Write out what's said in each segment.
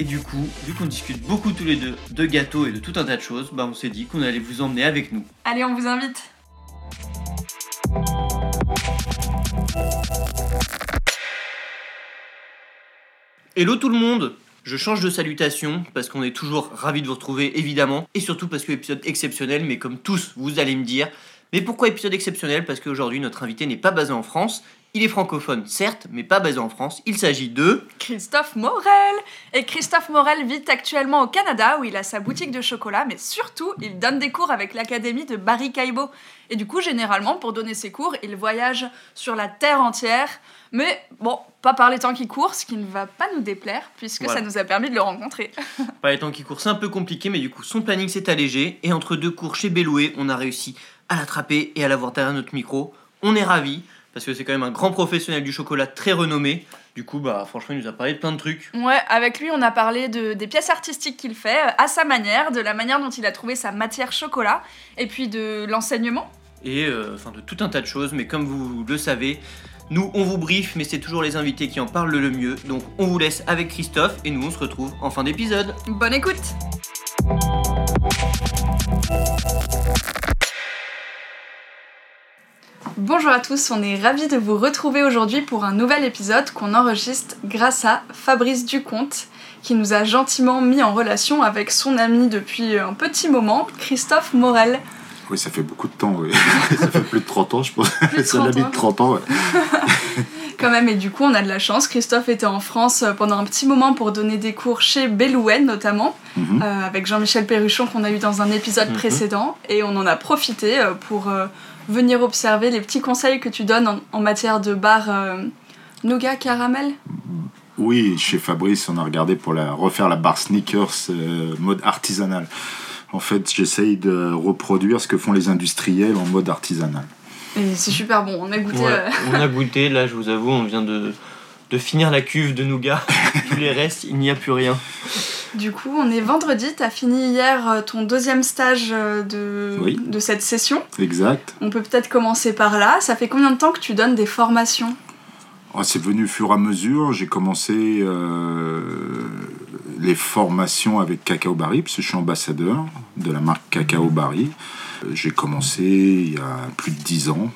Et du coup, vu qu'on discute beaucoup tous les deux de gâteaux et de tout un tas de choses, bah on s'est dit qu'on allait vous emmener avec nous. Allez, on vous invite. Hello tout le monde Je change de salutation parce qu'on est toujours ravis de vous retrouver évidemment et surtout parce que épisode exceptionnel mais comme tous vous allez me dire mais pourquoi épisode exceptionnel? Parce qu'aujourd'hui notre invité n'est pas basé en France, il est francophone certes mais pas basé en France, il s'agit de... Christophe Morel Et Christophe Morel vit actuellement au Canada où il a sa boutique de chocolat, mais surtout il donne des cours avec l'académie de Barry Caibo. Et du coup, généralement, pour donner ses cours, il voyage sur la terre entière. Mais bon, pas par les temps qui courent, ce qui ne va pas nous déplaire, puisque Voilà. ça nous a permis de le rencontrer. Pas les temps qui courent, c'est un peu compliqué mais du coup son planning s'est allégé et entre deux cours chez Belloué, on a réussi à l'attraper et à l'avoir derrière notre micro. On est ravis parce que c'est quand même un grand professionnel du chocolat très renommé. Du coup, bah franchement, il nous a parlé de plein de trucs. Ouais, avec lui, on a parlé de, des pièces artistiques qu'il fait, euh, à sa manière, de la manière dont il a trouvé sa matière chocolat, et puis de l'enseignement. et euh, enfin de tout un tas de choses. Mais comme vous le savez, nous on vous brief, mais c'est toujours les invités qui en parlent le mieux. Donc on vous laisse avec Christophe et nous on se retrouve en fin d'épisode. Bonne écoute Bonjour à tous, on est ravis de vous retrouver aujourd'hui pour un nouvel épisode qu'on enregistre grâce à Fabrice Ducomte, qui nous a gentiment mis en relation avec son ami depuis un petit moment, Christophe Morel. Oui, ça fait beaucoup de temps, oui. ça fait plus de 30 ans, je pense. C'est 30 l'ami ans. de 30 ans, ouais. Quand même, et du coup, on a de la chance. Christophe était en France pendant un petit moment pour donner des cours chez Bellouën, notamment, Mhm. euh, avec Jean-Michel Perruchon qu'on a eu dans un épisode Mhm. précédent. Et on en a profité euh, pour euh, venir observer les petits conseils que tu donnes en, en matière de bar euh, nougat caramel? Oui, chez Fabrice, on a regardé pour la, refaire la barre sneakers euh, mode artisanal. En fait, j'essaye de reproduire ce que font les industriels en mode artisanal. Et c'est super bon. On a goûté. Ouais, euh, on a goûté, là je vous avoue, on vient de, de finir la cuve de nougat. Tous les restes, il n'y a plus rien. Du coup, on est vendredi. T'as fini hier euh, ton deuxième stage euh, de, Oui. de cette session. Exact. On peut peut-être commencer par là. Ça fait combien de temps que tu donnes des formations? Oh, c'est venu au fur et à mesure. J'ai commencé euh, les formations avec Cacao Barry, parce que je suis ambassadeur de la marque Cacao Barry. J'ai commencé il y a plus de 10 ans.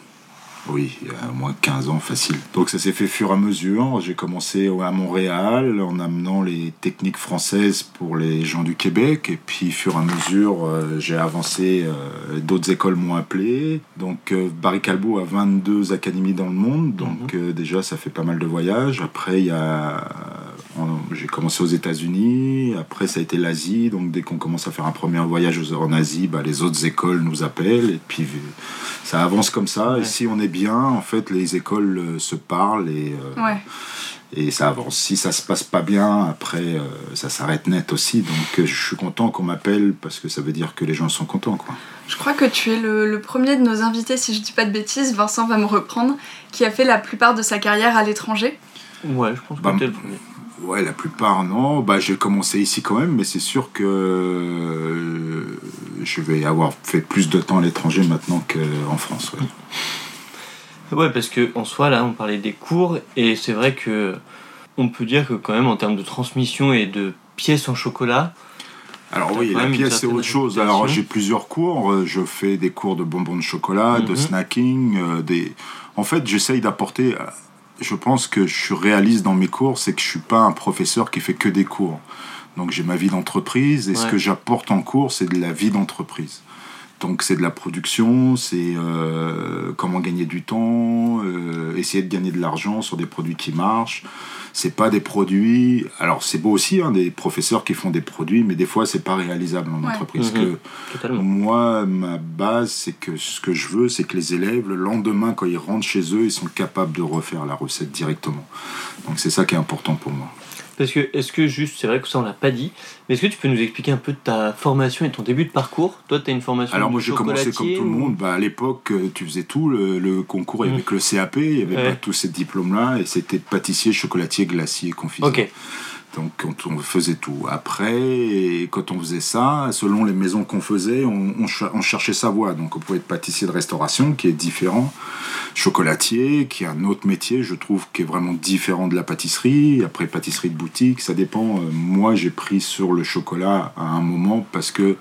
Oui, il y a au moins 15 ans facile. Donc ça s'est fait fur et à mesure. J'ai commencé à Montréal en amenant les techniques françaises pour les gens du Québec. Et puis fur et à mesure, euh, j'ai avancé. euh, D'autres écoles m'ont appelé. Donc euh, Barry Calbo a 22 académies dans le monde. Donc euh, déjà, ça fait pas mal de voyages. Après, il y a... J'ai commencé aux États-Unis. Après, ça a été l'Asie. Donc dès qu'on commence à faire un premier voyage en Asie, bah, les autres écoles nous appellent. Et puis ça avance comme ça. Ouais. Et si on est bien, en fait, les écoles euh, se parlent et, euh, Ouais. et ça avance. Si ça se passe pas bien, après, euh, ça s'arrête net aussi. Donc, euh, je suis content qu'on m'appelle parce que ça veut dire que les gens sont contents, quoi. Je crois que tu es le, le premier de nos invités, si je dis pas de bêtises, Vincent va me reprendre, qui a fait la plupart de sa carrière à l'étranger. Ouais, je pense que Bah, t'es le premier. Ouais, la plupart, non. Bah, j'ai commencé ici quand même, mais c'est sûr que je vais avoir fait plus de temps à l'étranger maintenant qu'en France. ouais. Ouais, parce que en soi, là, on parlait des cours, et c'est vrai que on peut dire que quand même, en termes de transmission et de pièces en chocolat, Alors oui, la pièce c'est autre chose. Alors j'ai plusieurs cours. Euh, Je fais des cours de bonbons de chocolat, de Mhm. snacking. euh, des... En fait, j'essaye d'apporter. euh, Je pense que je suis réaliste dans mes cours, c'est que je suis pas un professeur qui fait que des cours. Donc j'ai ma vie d'entreprise et ce que j'apporte en cours, c'est de la vie d'entreprise. Donc c'est de la production, c'est euh, comment gagner du temps, euh, essayer de gagner de l'argent sur des produits qui marchent. C'est pas des produits. Alors c'est beau aussi, hein, des professeurs qui font des produits, mais des fois c'est pas réalisable en Ouais. entreprise. Mhm. Que totalement. moi, ma base, c'est que ce que je veux, c'est que les élèves, le lendemain, quand ils rentrent chez eux, ils sont capables de refaire la recette directement. Donc c'est ça qui est important pour moi. Parce que, est-ce que juste, c'est vrai que ça on l'a pas dit, mais est-ce que tu peux nous expliquer un peu ta formation et ton début de parcours? Toi, tu as une formation Alors moi j'ai commencé comme tout le ou- monde. Bah, à l'époque, euh, tu faisais tout. Le, le concours, il y avait Mm. que le CAP, il n'y avait Ouais. pas tous ces diplômes-là. Et c'était pâtissier, chocolatier, glacier, confiseur. Ok. Donc on, on faisait tout. Après, et quand on faisait ça, selon les maisons qu'on faisait, on, on cher- on cherchait sa voie. Donc on pouvait être pâtissier de restauration, qui est différent, chocolatier, qui est un autre métier, je trouve, qui est vraiment différent de la pâtisserie. Après, pâtisserie de boutique, ça dépend. Euh, Moi, j'ai pris sur le chocolat à un moment parce que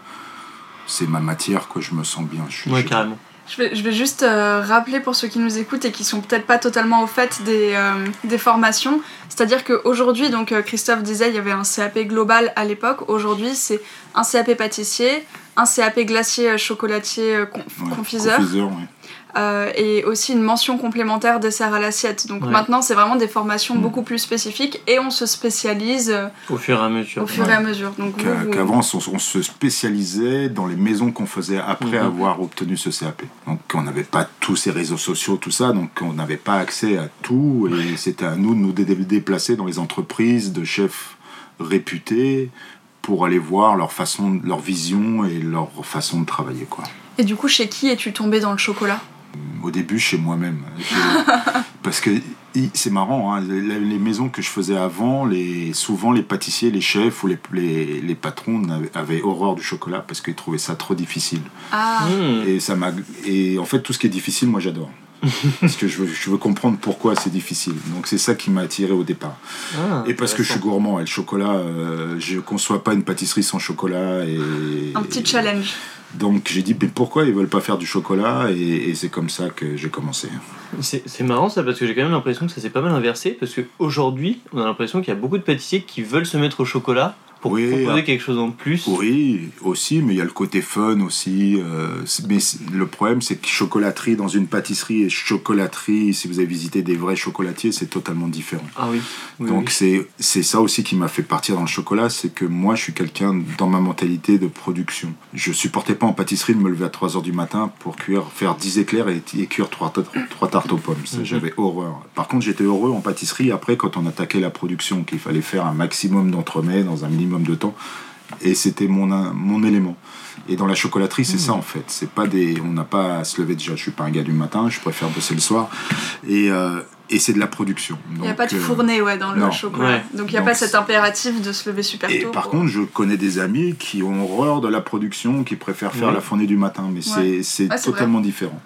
c'est ma matière, quoi. Je me sens bien. Je, Ouais, carrément. Je vais, je vais juste euh, rappeler pour ceux qui nous écoutent et qui sont peut-être pas totalement au fait des, euh, des formations. C'est-à-dire qu'aujourd'hui, donc euh, Christophe disait, il y avait un CAP global à l'époque. Aujourd'hui, c'est un CAP pâtissier, un CAP glacier, chocolatier, con- ouais, confiseur, confiseur, ouais. Euh, et aussi une mention complémentaire dessert à l'assiette. Donc Ouais. maintenant, c'est vraiment des formations Mm. beaucoup plus spécifiques et on se spécialise Au fur et à mesure. au fur et à mesure. Donc vous, Qu'a- vous- Qu'avant, on, on se spécialisait dans les maisons qu'on faisait après Mhm. avoir obtenu ce CAP. Donc, on n'avait pas tous ces réseaux sociaux, tout ça, donc on n'avait pas accès à tout. Et c'était à nous de nous dé- déplacer dans les entreprises de chefs réputés pour aller voir leur façon, leur vision et leur façon de travailler. Quoi. Et du coup, chez qui es-tu tombé dans le chocolat? Au début, chez moi-même. Parce que c'est marrant, hein, les, maisons que je faisais avant, les, souvent les pâtissiers, les chefs ou les, les, les patrons avaient, avaient horreur du chocolat parce qu'ils trouvaient ça trop difficile. Ah, Mmh. Et, ça m'a, et en fait, tout ce qui est difficile, moi j'adore. parce que je veux, je veux comprendre pourquoi c'est difficile. Donc c'est ça qui m'a attiré au départ. Ah, Et parce que je suis gourmand et le chocolat, euh, je conçois pas une pâtisserie sans chocolat. Et, un petit challenge. Donc j'ai dit, mais pourquoi ils veulent pas faire du chocolat Et, et c'est comme ça que j'ai commencé. C'est c'est marrant ça parce que j'ai quand même l'impression que ça s'est pas mal inversé parce qu'aujourd'hui on a l'impression qu'il y a beaucoup de pâtissiers qui veulent se mettre au chocolat pour Oui, proposer quelque chose en plus. Oui, aussi, mais il y a le côté fun aussi. euh, mais le problème, c'est que chocolaterie dans une pâtisserie et chocolaterie, si vous avez visité des vrais chocolatiers, c'est totalement différent. Ah oui. oui, Donc oui. c'est ça aussi qui m'a fait partir dans le chocolat, c'est que moi je suis quelqu'un dans ma mentalité de production. Je supportais pas en pâtisserie de me lever à 3h du matin pour cuire, faire 10 éclairs et, et cuire 3, tartes aux pommes. Mhm. J'avais horreur. Par contre j'étais heureux en pâtisserie après quand on attaquait la production, qu'il fallait faire un maximum d'entremets dans un minimum de temps. Et c'était mon, mon élément. Et dans la chocolaterie, c'est ça en fait. C'est pas des, on n'a pas à se lever déjà. Je suis pas un gars du matin. Je préfère bosser le soir. Et, euh, et c'est de la production. Il n'y a pas de euh, fournée ouais, dans le non. chocolat. Ouais. Donc il n'y a Donc, pas cet impératif de se lever super Et tôt. par pour- contre, je connais des amis qui ont horreur de la production, qui préfèrent faire Ouais. la fournée du matin, mais c'est c'est Ouais, c'est totalement différent.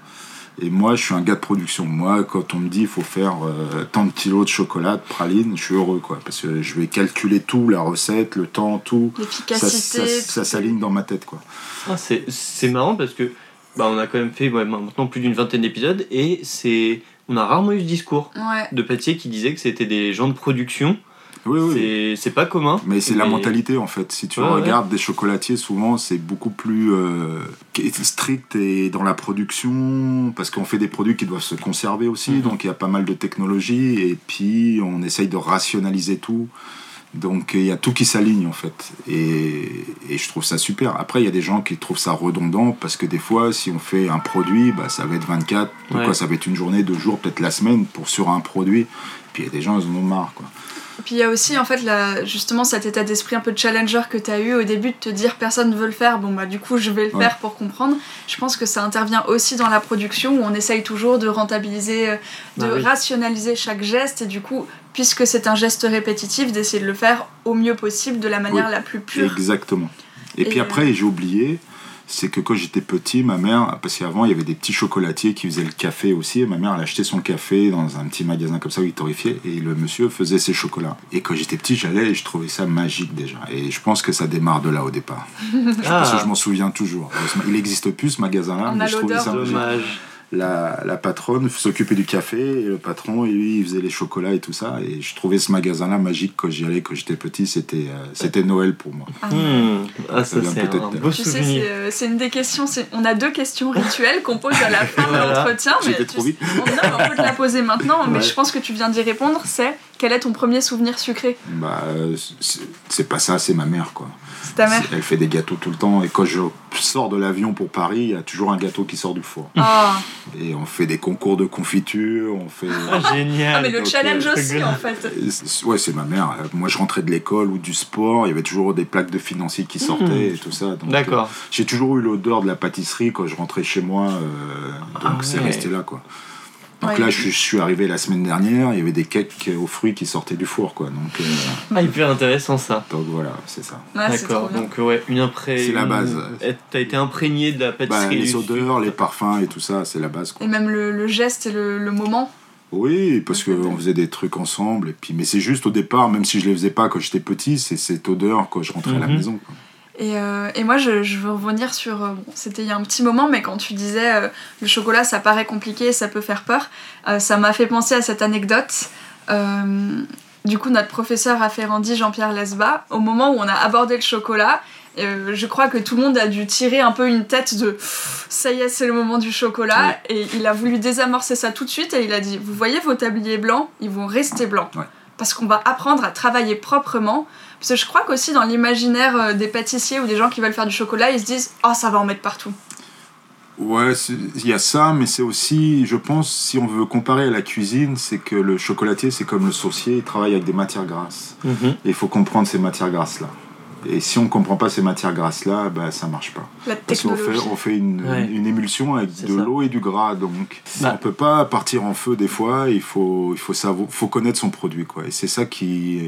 Et moi, je suis un gars de production. Moi, quand on me dit il faut faire euh, tant de kilos de chocolat, de praline, je suis heureux, quoi, parce que je vais calculer tout, la recette, le temps, tout. Ça, L'efficacité. ça, s'aligne dans ma tête, quoi. Ah, c'est c'est marrant parce que bah, on a quand même fait ouais, maintenant plus d'une vingtaine d'épisodes et c'est on a rarement eu ce discours Ouais. de pâtissiers qui disaient que c'était des gens de production. Oui, oui. C'est pas commun. Mais c'est la mentalité en fait. Si tu Ouais, regardes des chocolatiers, souvent c'est beaucoup plus euh, strict et dans la production, parce qu'on fait des produits qui doivent se conserver aussi, Mhm. donc il y a pas mal de technologies, et puis on essaye de rationaliser tout. Donc il y a tout qui s'aligne en fait. Et, et je trouve ça super. Après, il y a des gens qui trouvent ça redondant, parce que des fois, si on fait un produit, bah, ça va être 24, ou Ouais. quoi, ça va être une journée, deux jours, peut-être la semaine pour sur un produit. Puis il y a des gens, ils en ont marre. Quoi. Et puis il y a aussi en fait la, justement cet état d'esprit un peu challenger que tu as eu au début de te dire personne ne veut le faire, bon bah du coup je vais le Ouais. faire pour comprendre. Je pense que ça intervient aussi dans la production où on essaye toujours de rentabiliser, euh, de Bah oui. rationaliser chaque geste et du coup puisque c'est un geste répétitif d'essayer de le faire au mieux possible de la manière Oui. la plus pure. Exactement. Et, Et, puis euh, après, j'ai oublié, c'est que quand j'étais petit, ma mère, parce qu'avant il y avait des petits chocolatiers qui faisaient le café aussi, et ma mère elle achetait son café dans un petit magasin comme ça où il torréfiait, et le monsieur faisait ses chocolats. Et quand j'étais petit, j'allais et je trouvais ça magique déjà. Et je pense que ça démarre de là au départ. Parce que je Ah, m'en souviens toujours. Il n'existe plus ce magasin-là, On mais a je trouvais l'odeur ça magique. dommage. La, la patronne s'occupait du café, et le patron, lui, il faisait les chocolats et tout ça. Et je trouvais ce magasin-là magique quand j'y allais, quand j'étais petit, c'était euh, c'était Noël pour moi. Ah. Hmm. Ah, Ça c'est un beau Tu sais, souvenir. euh, c'est une des questions. c'est- On a deux questions rituelles qu'on pose à la fin de l'entretien. mais J'étais tu trop sais- vite. On, non, on peut te la poser maintenant, mais Ouais. je pense que tu viens d'y répondre. C'est quel est ton premier souvenir sucré? Bah, euh, c'est c'est pas ça, c'est ma mère, quoi. C'est ta mère. Elle fait des gâteaux tout le temps, et quand je sors de l'avion pour Paris, il y a toujours un gâteau qui sort du four. Ah, Et on fait des concours de confiture, on fait. Ah, génial. Ah, mais le donc, challenge euh, aussi, en fait. Ouais, c'est ma mère. Moi, je rentrais de l'école ou du sport, il y avait toujours des plaques de financiers qui sortaient et tout ça. D'accord. euh, J'ai toujours eu l'odeur de la pâtisserie quand je rentrais chez moi, euh, donc Ah c'est ouais. resté là, quoi. Donc Ouais. là, je, suis- je suis arrivé la semaine dernière, il y avait des cakes aux fruits qui sortaient du four, quoi. Donc, euh, Ah, hyper intéressant ça. donc voilà, c'est ça. Ouais, D'accord. Donc ouais, une impré... C'est la base. T'as été imprégné de la Bah, pâtisserie. les odeurs, les parfums et tout ça, c'est la base, quoi. Et même le, le geste et le, le moment. Oui, parce qu'on faisait des trucs ensemble. Et puis, mais c'est juste au départ, même si je les faisais pas quand j'étais petit, c'est cette odeur quand je rentrais à la Mhm. maison. quoi. Et, euh, et moi, je, je veux revenir sur. euh, bon, C'était il y a un petit moment, mais quand tu disais euh, le chocolat, ça paraît compliqué, ça peut faire peur, ça m'a fait penser à cette anecdote. Du coup, notre professeur référendit Jean-Pierre Lesba, au moment où on a abordé le chocolat, je crois que tout le monde a dû tirer un peu une tête de ça y est, c'est le moment du chocolat. Et il a voulu désamorcer ça tout de suite et il a dit Vous voyez vos tabliers blancs, ils vont rester blancs. Ouais. Parce qu'on va apprendre à travailler proprement. Parce que je crois qu'aussi dans l'imaginaire euh, des pâtissiers ou des gens qui veulent faire du chocolat, ils se disent Oh, ça va en mettre partout. Ouais, c'est- il y a ça, mais c'est aussi, je pense, si on veut comparer à la cuisine, c'est que le chocolatier, c'est comme le saucier, il travaille avec des matières grasses. Mhm. Et il faut comprendre ces matières grasses-là. Et si on ne comprend pas ces matières grasses-là, bah, ça marche pas. La Parce qu'on fait, on fait une, Ouais. une émulsion avec de l'eau et du gras, donc Bah. on peut pas partir en feu des fois. Il faut, il faut savoir, faut connaître son produit, quoi. Et c'est ça qui,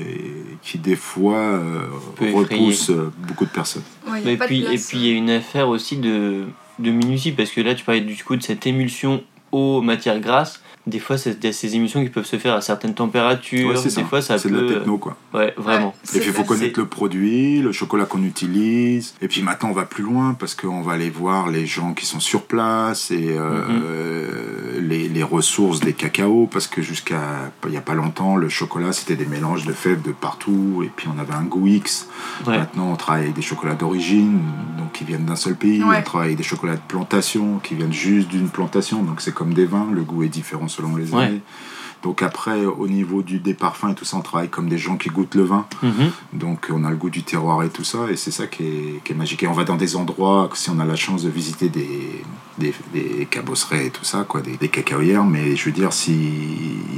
qui des fois euh, repousse euh, beaucoup de personnes. Ouais, Et de puis, et puis il y a une affaire aussi de, de minutie, parce que là tu parlais du coup de cette émulsion aux matières grasses. Des fois, c'est il y a ces émulsions qui peuvent se faire à certaines températures. Ouais, c'est des ça. fois, ça C'est peut. de la techno, quoi. Ouais, vraiment. Ouais, Et puis il faut connaître le produit, le chocolat qu'on utilise. Et puis maintenant on va plus loin parce qu'on va aller voir les gens qui sont sur place et euh, les, les ressources des cacao. Parce que jusqu'à il n'y a pas longtemps, le chocolat c'était des mélanges de fèves de partout. Et puis on avait un goût X. Ouais. Maintenant on travaille avec des chocolats d'origine, donc qui viennent d'un seul pays. Ouais. On travaille avec des chocolats de plantation qui viennent juste d'une plantation. Donc c'est comme des vins, le goût est différent selon les années. Donc après, au niveau du, des parfums et tout ça, on travaille comme des gens qui goûtent le vin. Mhm. Donc on a le goût du terroir et tout ça, et c'est ça qui est, qui est magique. Et on va dans des endroits, si on a la chance de visiter des, des, des cabosseraies et tout ça, quoi, des, des cacaoyères, mais je veux dire, si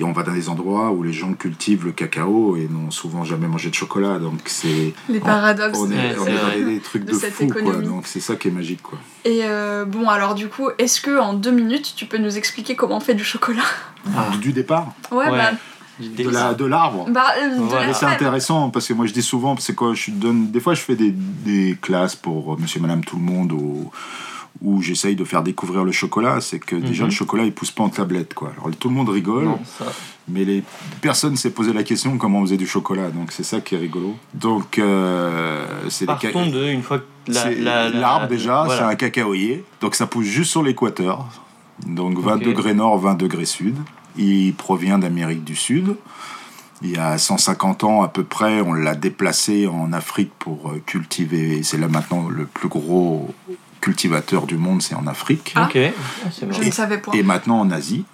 on va dans des endroits où les gens cultivent le cacao et n'ont souvent jamais mangé de chocolat, donc c'est... Les paradoxes. On de- est, on est dans des, des trucs de de, cette fou, quoi. Donc c'est ça qui est magique, quoi. Et euh, bon, alors du coup, est-ce que en deux minutes, tu peux nous expliquer comment on fait du chocolat? Ah. Du départ, Ouais, Ouais. bah. de la- de l'arbre. bah, euh, Voilà. c'est intéressant parce que moi je dis souvent, c'est quand je donne, des fois je fais des, des classes pour euh, Monsieur, Madame, tout le monde où, où j'essaye de faire découvrir le chocolat. C'est que déjà Mhm. le chocolat il pousse pas en tablette quoi. Alors tout le monde rigole, Non, ça. mais les personne s'est posé la question comment on faisait du chocolat. Donc c'est ça qui est rigolo. Donc euh, c'est des Partons de, une fois que la- c'est- la- la- l'arbre déjà, voilà. c'est un cacaoyer. Donc ça pousse juste sur l'équateur. Donc 20 Ok. degrés nord, 20 degrés sud. Il provient d'Amérique du Sud. Il y a 150 ans à peu près, on l'a déplacé en Afrique pour euh, cultiver. C'est là maintenant le plus gros cultivateur du monde, c'est en Afrique. Ah. Ok, Ah, c'est Je marrant. ne savais pas. Et maintenant en Asie.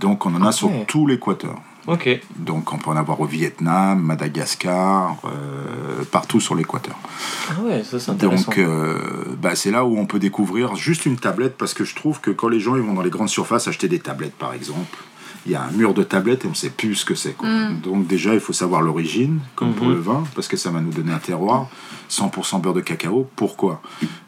Donc on en a sur tout l'équateur. Donc on peut en avoir au Vietnam, Madagascar, euh, partout sur l'équateur. ah ouais, ça c'est intéressant. Donc, euh, bah, c'est là où on peut découvrir juste une tablette parce que je trouve que quand les gens ils vont dans les grandes surfaces acheter des tablettes, par exemple, il y a un mur de tablettes et on ne sait plus ce que c'est. Mm. Donc, déjà, il faut savoir l'origine, comme pour Mhm. le vin, parce que ça va nous donner un terroir. 100% beurre de cacao. Pourquoi?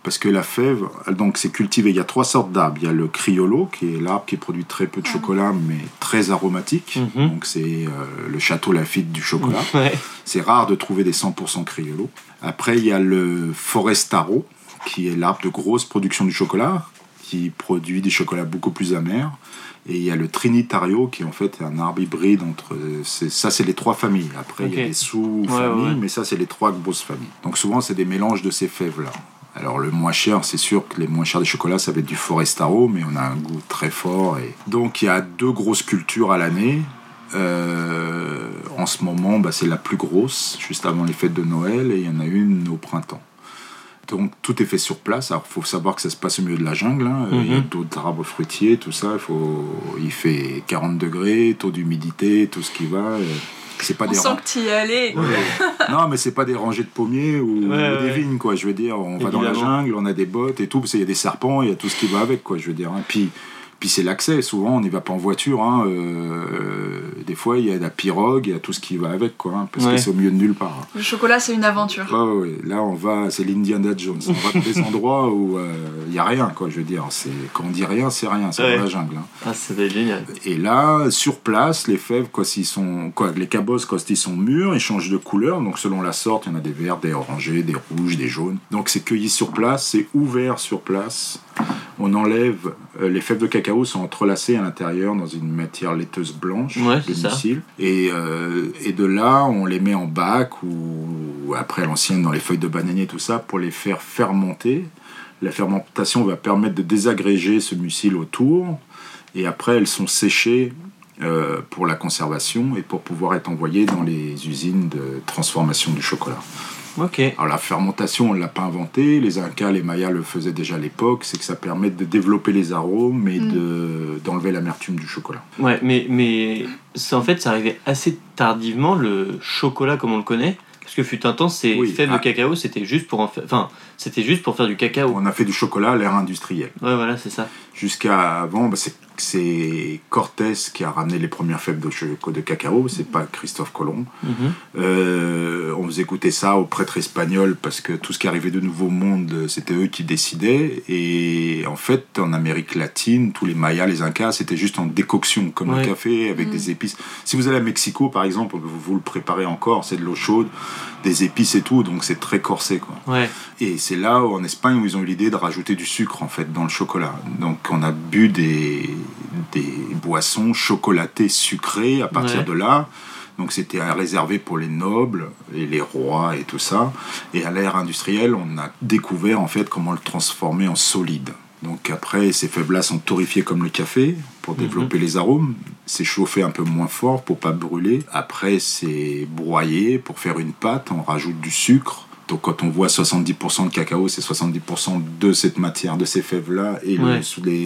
Parce que la fève, donc c'est cultivé. Il y a trois sortes d'arbres. Il y a le criollo, qui est l'arbre qui produit très peu de chocolat, mais très aromatique. Mhm. Donc, c'est euh, le château Lafitte du chocolat. Ouais. C'est rare de trouver des 100% criollo. Après, il y a le Forestaro, qui est l'arbre de grosse production du chocolat, qui produit des chocolats beaucoup plus amers. Et il y a le Trinitario, qui en fait est un arbre hybride entre. c'est- Ça, c'est les trois familles. Après, il y a des sous-familles, Ouais, ouais. mais ça, c'est les trois grosses familles. Donc souvent, c'est des mélanges de ces fèves-là. Alors le moins cher, c'est sûr que les moins chers des chocolats, ça va être du Forestaro, mais on a un goût très fort. Et... Donc il y a deux grosses cultures à l'année. Euh, en ce moment, bah, c'est la plus grosse, juste avant les fêtes de Noël, et il y en a une au printemps. Donc tout est fait sur place. Alors il faut savoir que ça se passe au milieu de la jungle. hein. Il y a Mhm. d'autres arbres fruitiers, tout ça. Il, faut... il fait 40 degrés, taux d'humidité, tout ce qui va. C'est pas On des sent que tu y es allé. Ouais. non, mais c'est pas des rangées de pommiers ou, Ouais, ou des ouais. vignes, quoi. Je veux dire, on va dans la jungle, on a des bottes et tout, parce qu'il y a des serpents, il y a tout ce qui va avec, quoi. Je veux dire. hein. Puis, puis c'est l'accès. Souvent, on n'y va pas en voiture. hein. Euh, des fois, il y a la pirogue, il y a tout ce qui va avec, quoi. hein, parce Ouais. que c'est au milieu de nulle part. hein. Le chocolat, c'est une aventure. Ouais, ouais. Là, on va, c'est l'Indiana Jones. On va dans des endroits où euh, il y a rien, quoi. Je veux dire, c'est quand on dit rien, c'est rien. C'est Ouais. dans la jungle. hein. Ah, être génial. Et là, sur place, les fèves, quoi, s'ils sont, quoi, les cabosses, quand ils sont mûrs, ils changent de couleur. Donc, selon la sorte, il y en a des verts, des orangés, des rouges, des jaunes. Donc, c'est cueilli sur place, c'est ouvert sur place. On enlève, euh, les fèves de cacao sont entrelacées à l'intérieur dans une matière laiteuse blanche, Ouais, de mucil. Et, euh, et de là, on les met en bac ou, après l'ancienne dans les feuilles de bananier, tout ça, pour les faire fermenter. La fermentation va permettre de désagréger ce mucil autour. Et après, elles sont séchées euh, pour la conservation et pour pouvoir être envoyées dans les usines de transformation du chocolat. Ok. Alors la fermentation, on ne l'a pas inventée. Les Incas, les Mayas le faisaient déjà à l'époque. C'est que ça permet de développer les arômes et de- d'enlever l'amertume du chocolat. Ouais, mais, mais en fait, ça arrivait assez tardivement, le chocolat comme on le connaît. Parce que fut un temps, ces Oui, fèves ah. de cacao, c'était juste pour en faire. Enfin, c'était juste pour faire du cacao. On a fait du chocolat à l'ère industrielle. Ouais, voilà, c'est ça. Jusqu'à avant, bah, c'est- c'est Cortés qui a ramené les premières fèves de, de cacao. C'est pas Christophe Colomb. Mhm. Euh, on faisait goûter ça aux prêtres espagnols parce que tout ce qui arrivait de Nouveau Monde, c'était eux qui décidaient. Et en fait, en Amérique latine, tous les Mayas, les Incas, c'était juste en décoction, comme Ouais. le café avec des épices. Si vous allez à Mexico, par exemple, vous, vous le préparez encore, c'est de l'eau chaude, des épices et tout, donc c'est très corsé, quoi. Ouais. Et c'est là, où, en Espagne, où ils ont eu l'idée de rajouter du sucre, en fait, dans le chocolat. Donc, on a bu des, des boissons chocolatées sucrées à partir Ouais. de là. Donc, c'était réservé pour les nobles et les rois et tout ça. Et à l'ère industrielle, on a découvert, en fait, comment le transformer en solide. Donc, après, ces fèves-là sont torréfiées comme le café pour développer les arômes. C'est chauffé un peu moins fort pour pas brûler. Après, c'est broyé pour faire une pâte. On rajoute du sucre. Donc quand on voit 70% de cacao, c'est 70% de cette matière, de ces fèves-là, et le- Ouais.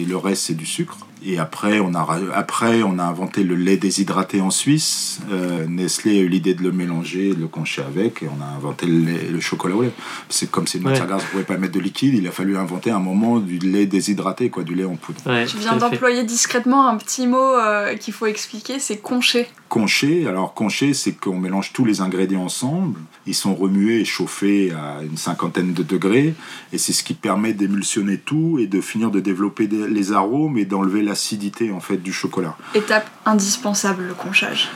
le, reste c'est du sucre. Et après on, a, après, on a inventé le lait déshydraté en Suisse. Euh, Nestlé a eu l'idée de le mélanger, de le concher avec, et on a inventé le, lait- le chocolat au lait. C'est comme c'est une Ouais. matière grasse, on ne pouvait pas mettre de liquide, il a fallu inventer un moment du lait déshydraté, quoi, du lait en poudre. ouais Tu viens d'employer discrètement un petit mot euh, qu'il faut expliquer, c'est concher. Conché, alors conché, c'est qu'on mélange tous les ingrédients ensemble. Ils sont remués et chauffés à une cinquantaine de degrés. Et c'est ce qui permet d'émulsionner tout et de finir de développer des- les arômes et d'enlever l'acidité en fait du chocolat. Étape indispensable, le conchage.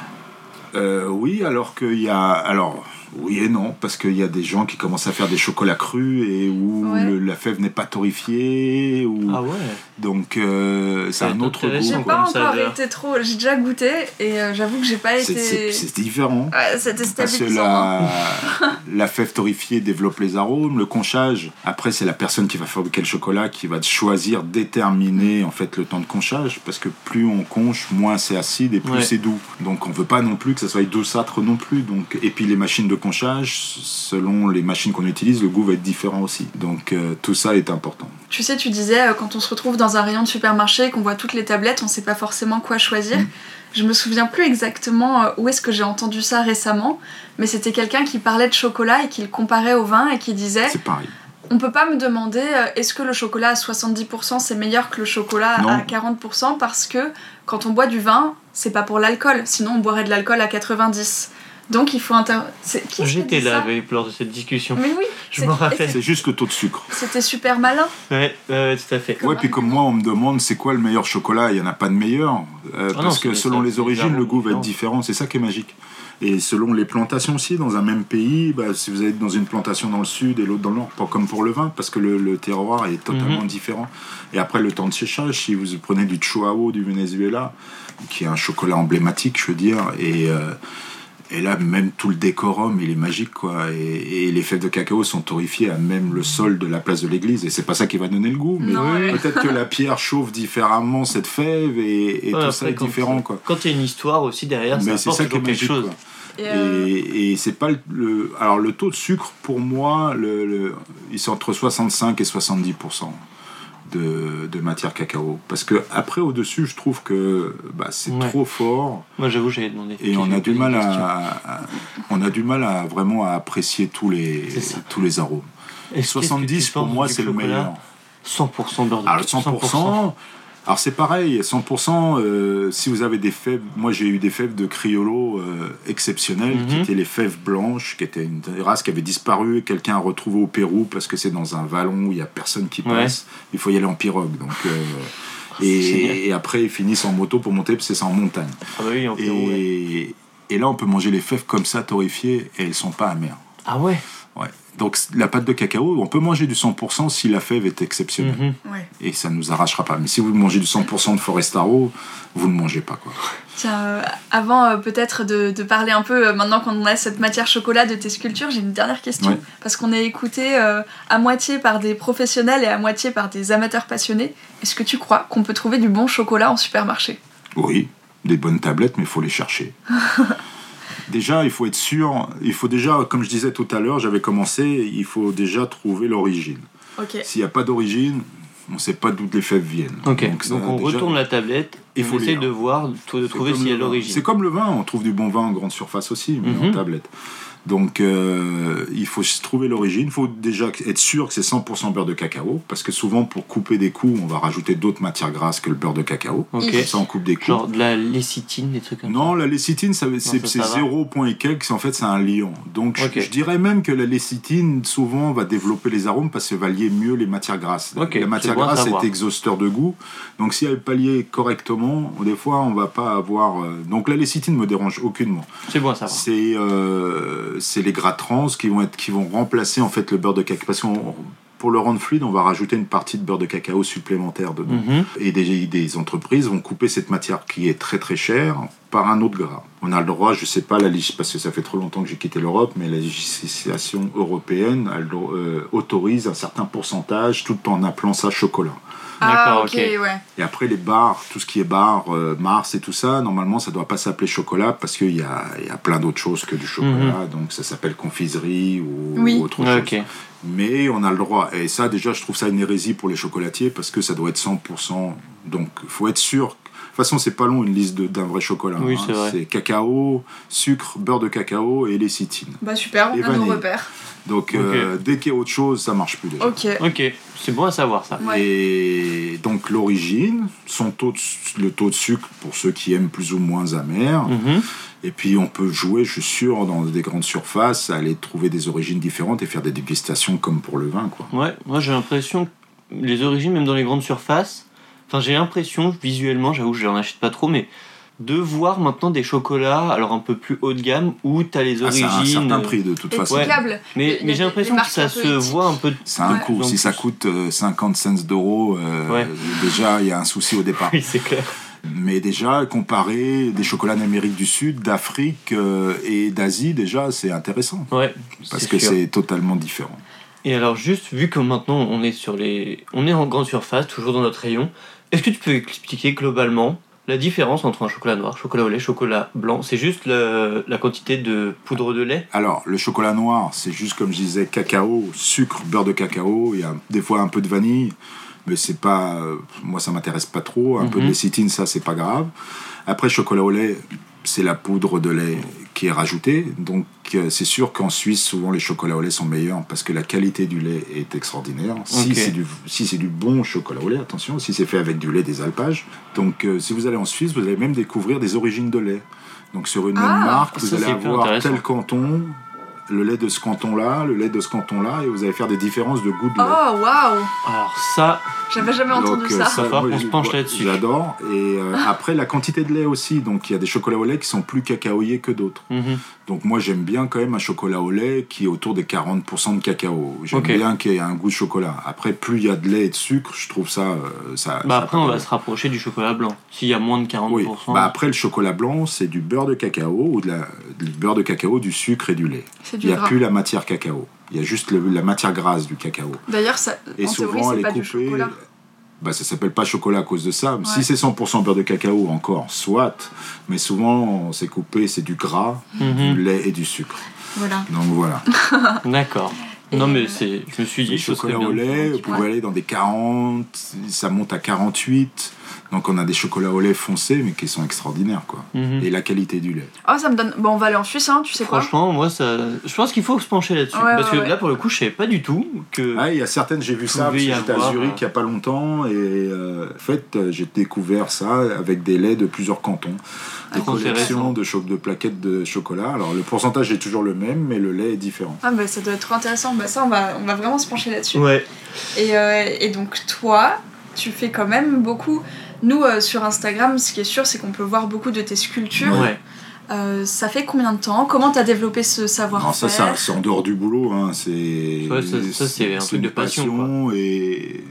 Euh, oui, alors qu'il y a. Alors, oui et non, parce qu'il y a des gens qui commencent à faire des chocolats crus et où Ouais. le- la fève n'est pas torréfiée. Ou... Ah ouais. Donc, euh, c'est un autre goût. J'ai pas encore été trop. J'ai déjà goûté et euh, j'avoue que j'ai pas été. c'est différent. Ouais, c'était Parce que la, la fève torréfiée développe les arômes, le conchage. Après, c'est la personne qui va fabriquer le chocolat qui va choisir, déterminer en fait le temps de conchage. Parce que plus on conche, moins c'est acide et plus Ouais. c'est doux. Donc on veut pas non plus que ça soit douceâtre non plus. Donc et puis les machines de conchage, selon les machines qu'on utilise, le goût va être différent aussi. Donc euh, tout ça est important. Tu sais, tu disais, euh, quand on se retrouve dans un rayon de supermarché et qu'on voit toutes les tablettes, on sait pas forcément quoi choisir. Mm. Je me souviens plus exactement euh, où est-ce que j'ai entendu ça récemment, mais c'était quelqu'un qui parlait de chocolat et qui le comparait au vin et qui disait C'est pareil. On peut pas me demander est-ce que le chocolat à 70% c'est meilleur que le chocolat Non. à 40% parce que quand on boit du vin, c'est pas pour l'alcool, sinon on boirait de l'alcool à 90. Donc il faut inter... J'étais là avec, lors de cette discussion. Mais oui, Je et rappelle. C'est juste le taux de sucre. C'était super malin. Ouais, tout à fait. Ouais, puis comme moi, on me demande c'est quoi le meilleur chocolat, il n'y en a pas de meilleur. Euh, Ah non, parce que selon les origines, le goût va être différent. C'est ça qui est magique. Et selon les plantations aussi, dans un même pays, bah, si vous êtes dans une plantation dans le sud et l'autre dans le nord, pas comme pour le vin, parce que le, le terroir est totalement Mhm. différent. Et après, le temps de séchage, si vous prenez du Chihuahua du Venezuela, qui est un chocolat emblématique, je veux dire, et, euh, et là, même tout le décorum, il est magique, quoi. Et, et les fèves de cacao sont torréfiées à même le sol de la place de l'église, et c'est pas ça qui va donner le goût, mais Non, ouais. peut-être que la pierre chauffe différemment cette fève, et, et Ouais, tout ça est différent, quoi. Quand il y a une histoire aussi derrière, Mais ça c'est apporte ça qui est toujours quelque magique. chose. quoi. Et, euh, Et, et c'est pas le, le- Alors, le taux de sucre, pour moi, le, le- il est entre 65 et 70 de, de matière cacao. Parce que après, au-dessus, je trouve que bah, c'est Ouais. trop fort Moi, j'avoue, j'avais demandé. et on a du mal à, à- on a du mal à vraiment à apprécier tous les, tous les arômes. Que 70 tu pour moi, c'est le meilleur. 100% beurre de Alors 100%, alors c'est pareil, 100%, euh, si vous avez des fèves, moi j'ai eu des fèves de Criollo euh, exceptionnelles, qui Mhm. étaient les fèves blanches, qui étaient une race qui avait disparu, et quelqu'un a retrouvé au Pérou parce que c'est dans un vallon où il n'y a personne qui Ouais. passe, il faut y aller en pirogue. Donc, euh, et, et après ils finissent en moto pour monter parce que c'est en montagne. Ah bah oui, en Pérou, ouais. Et, et là on peut manger les fèves comme ça, torréfiées, et elles sont pas amères. Ah ouais? Ouais. Donc la pâte de cacao, on peut manger du 100% si la fève est exceptionnelle Mhm. Ouais. et ça ne nous arrachera pas. Mais si vous mangez du 100% de Forestaro, vous ne mangez pas quoi. Tiens, euh, avant euh, peut-être de, de parler un peu, euh, maintenant qu'on a cette matière chocolat de tes sculptures, j'ai une dernière question. Ouais. Parce qu'on est écouté euh, à moitié par des professionnels et à moitié par des amateurs passionnés. Est-ce que tu crois qu'on peut trouver du bon chocolat en supermarché? Oui, des bonnes tablettes, mais il faut les chercher. déjà, il faut être sûr, il faut déjà, comme je disais tout à l'heure, j'avais commencé, il faut déjà trouver l'origine. S'il n'y a pas d'origine, on ne sait pas d'où les fèves viennent. Donc, ça, on déjà, retourne la tablette et il on faut essaie de voir, de trouver s'il y a l'origine. C'est comme le vin, on trouve du bon vin en grande surface aussi, mais Mhm. en tablette. Donc, euh, il faut trouver l'origine. Il faut déjà être sûr que c'est 100% beurre de cacao, parce que souvent, pour couper des coups, on va rajouter d'autres matières grasses que le beurre de cacao. Ok. Comme ça, on coupe des coups. Genre de la lécithine, des trucs comme Non, la lécithine, ça- c'est ça, c'est ça va. 0 point et quelques, en fait, c'est un lion. Donc, je- dirais même que la lécithine, souvent, va développer les arômes parce qu'elle va lier mieux les matières grasses. La matière c'est bon grasse est exhausteur de goût. Donc, si elle est pas liée correctement, des fois, on va pas avoir. euh, Donc, la lécithine me dérange aucunement. ça. C'est bon. C'est euh, c'est les gras trans qui vont, être, qui vont remplacer, en fait, le beurre de cacao. Parce qu'on. Pour le rendre fluide, on va rajouter une partie de beurre de cacao supplémentaire dedans Mhm. et des, des entreprises vont couper cette matière qui est très très chère par un autre gras. On a le droit, je sais pas, la parce que ça fait trop longtemps que j'ai quitté l'Europe, mais la législation européenne elle, euh, autorise un certain pourcentage tout en appelant ça chocolat. Ah, D'accord, ok, ouais. Et après les bars, tout ce qui est bar, euh, Mars et tout ça, normalement ça doit pas s'appeler chocolat parce qu'il y a, il y a plein d'autres choses que du chocolat, donc ça s'appelle confiserie ou Oui. autre chose. Mais on a le droit. Et ça, déjà, je trouve ça une hérésie pour les chocolatiers parce que ça doit être 100%. Donc, il faut être sûr. De toute façon, c'est pas long une liste de- d'un vrai chocolat. Oui, hein. c'est vrai. C'est cacao, sucre, beurre de cacao et lécithine. Bah super, on a nos repères. Donc, euh, dès qu'il y a autre chose, ça marche plus déjà. Ok. Ok, c'est bon à savoir ça. Ouais. Et donc, l'origine, son taux de- le taux de sucre pour ceux qui aiment plus ou moins amer. Mhm. Et puis, on peut jouer, je suis sûr, dans des grandes surfaces, aller trouver des origines différentes et faire des dégustations comme pour le vin, quoi. Ouais, moi j'ai l'impression que les origines, même dans les grandes surfaces, enfin j'ai l'impression, visuellement, j'avoue, je n'en achète pas trop, mais de voir maintenant des chocolats, alors un peu plus haut de gamme, où tu as les Ah, c'est origines. un certain euh, prix de toute façon. Ouais. Mais, j'ai l'impression que ça se voit un peu. C'est un Ouais. coût. Si ça coûte euh, 50 cents d'euros, euh, Ouais. déjà, il y a un souci au départ. Oui, c'est clair. Mais déjà, comparer des chocolats d'Amérique du Sud, d'Afrique euh, et d'Asie, déjà, c'est intéressant. Ouais, Parce que c'est totalement différent. Et alors juste, vu que maintenant on est sur les... On est en grande surface, toujours dans notre rayon, est-ce que tu peux expliquer globalement la différence entre un chocolat noir, chocolat au lait, chocolat blanc? C'est juste le- la quantité de poudre de lait? Alors, le chocolat noir, c'est juste comme je disais, cacao, sucre, beurre de cacao, il y a des fois un peu de vanille, mais c'est pas. euh, moi, ça m'intéresse pas trop. Un peu de Mhm. lécithine, ça, c'est pas grave. Après, chocolat au lait, c'est la poudre de lait qui est rajoutée. Donc, euh, c'est sûr qu'en Suisse, souvent, les chocolats au lait sont meilleurs parce que la qualité du lait est extraordinaire. Si c'est du, si c'est du bon chocolat au lait, attention, si c'est fait avec du lait des alpages. Donc, euh, si vous allez en Suisse, vous allez même découvrir des origines de lait. Donc, sur une Ah, même marque, vous allez avoir tel canton, le lait de ce canton-là, le lait de ce canton-là, et vous allez faire des différences de goût de lait. Oh waouh Alors ça, J'avais jamais entendu Donc, euh, ça. va qu'on je- se penche là-dessus. J'adore. Et euh, après, la quantité de lait aussi. Donc, il y a des chocolats au lait qui sont plus cacaoyés que d'autres. mhm. Donc, moi, j'aime bien quand même un chocolat au lait qui est autour des 40% de cacao. J'aime bien qu'il y ait un goût de chocolat. Après, plus il y a de lait et de sucre, je trouve ça. euh, ça bah ça après on va se rapprocher du chocolat blanc. S'il y a moins de 40%. oui. Bah après, le chocolat blanc, c'est du beurre de cacao ou de la, du beurre de cacao, du sucre et du lait. C'est Il du n'y a gras. plus la matière cacao. Il y a juste le- la matière grasse du cacao. D'ailleurs, ça, Et en théorie, souvent, c'est elle pas est du coupée. chocolat. Bah, ça s'appelle pas chocolat à cause de ça. Ouais. Si c'est 100% beurre de cacao, encore, soit. Mais souvent, c'est coupé, c'est du gras, Mhm. du lait et du sucre. Voilà. Donc voilà. D'accord. Non, mais euh, c'est, je me suis dit, bien au lait, vous pouvez aller dans des 40, ça monte à 48. Donc on a des chocolats au lait foncés, mais qui sont extraordinaires, quoi. Mhm. Et la qualité du lait. Oh, ça me donne. Bon, on va aller en Suisse, hein, tu sais quoi Franchement, moi, ça, je pense qu'il faut se pencher là-dessus. Ouais, parce ouais, que ouais. là, pour le coup, je savais pas du tout que. Ah, il y a certaines, j'ai vu ça, Pouvait parce que y j'étais à Zurich il n'y a pas longtemps, et euh, en fait, j'ai découvert ça avec des laits de plusieurs cantons. Des collections de, cho- de plaquettes de chocolat. Alors le pourcentage est toujours le même, mais le lait est différent. Ah, bah ça doit être trop intéressant. Bah, ça, on va, on va vraiment se pencher là-dessus. Ouais. Et, euh, et donc, toi, tu fais quand même beaucoup. Nous, euh, sur Instagram, ce qui est sûr, c'est qu'on peut voir beaucoup de tes sculptures. Ouais. Euh, ça fait combien de temps? Comment t'as développé ce savoir-faire? Ça, ça c'est en dehors du boulot. Hein. C'est Ouais, ça- ça, c'est un truc une de passion, Et,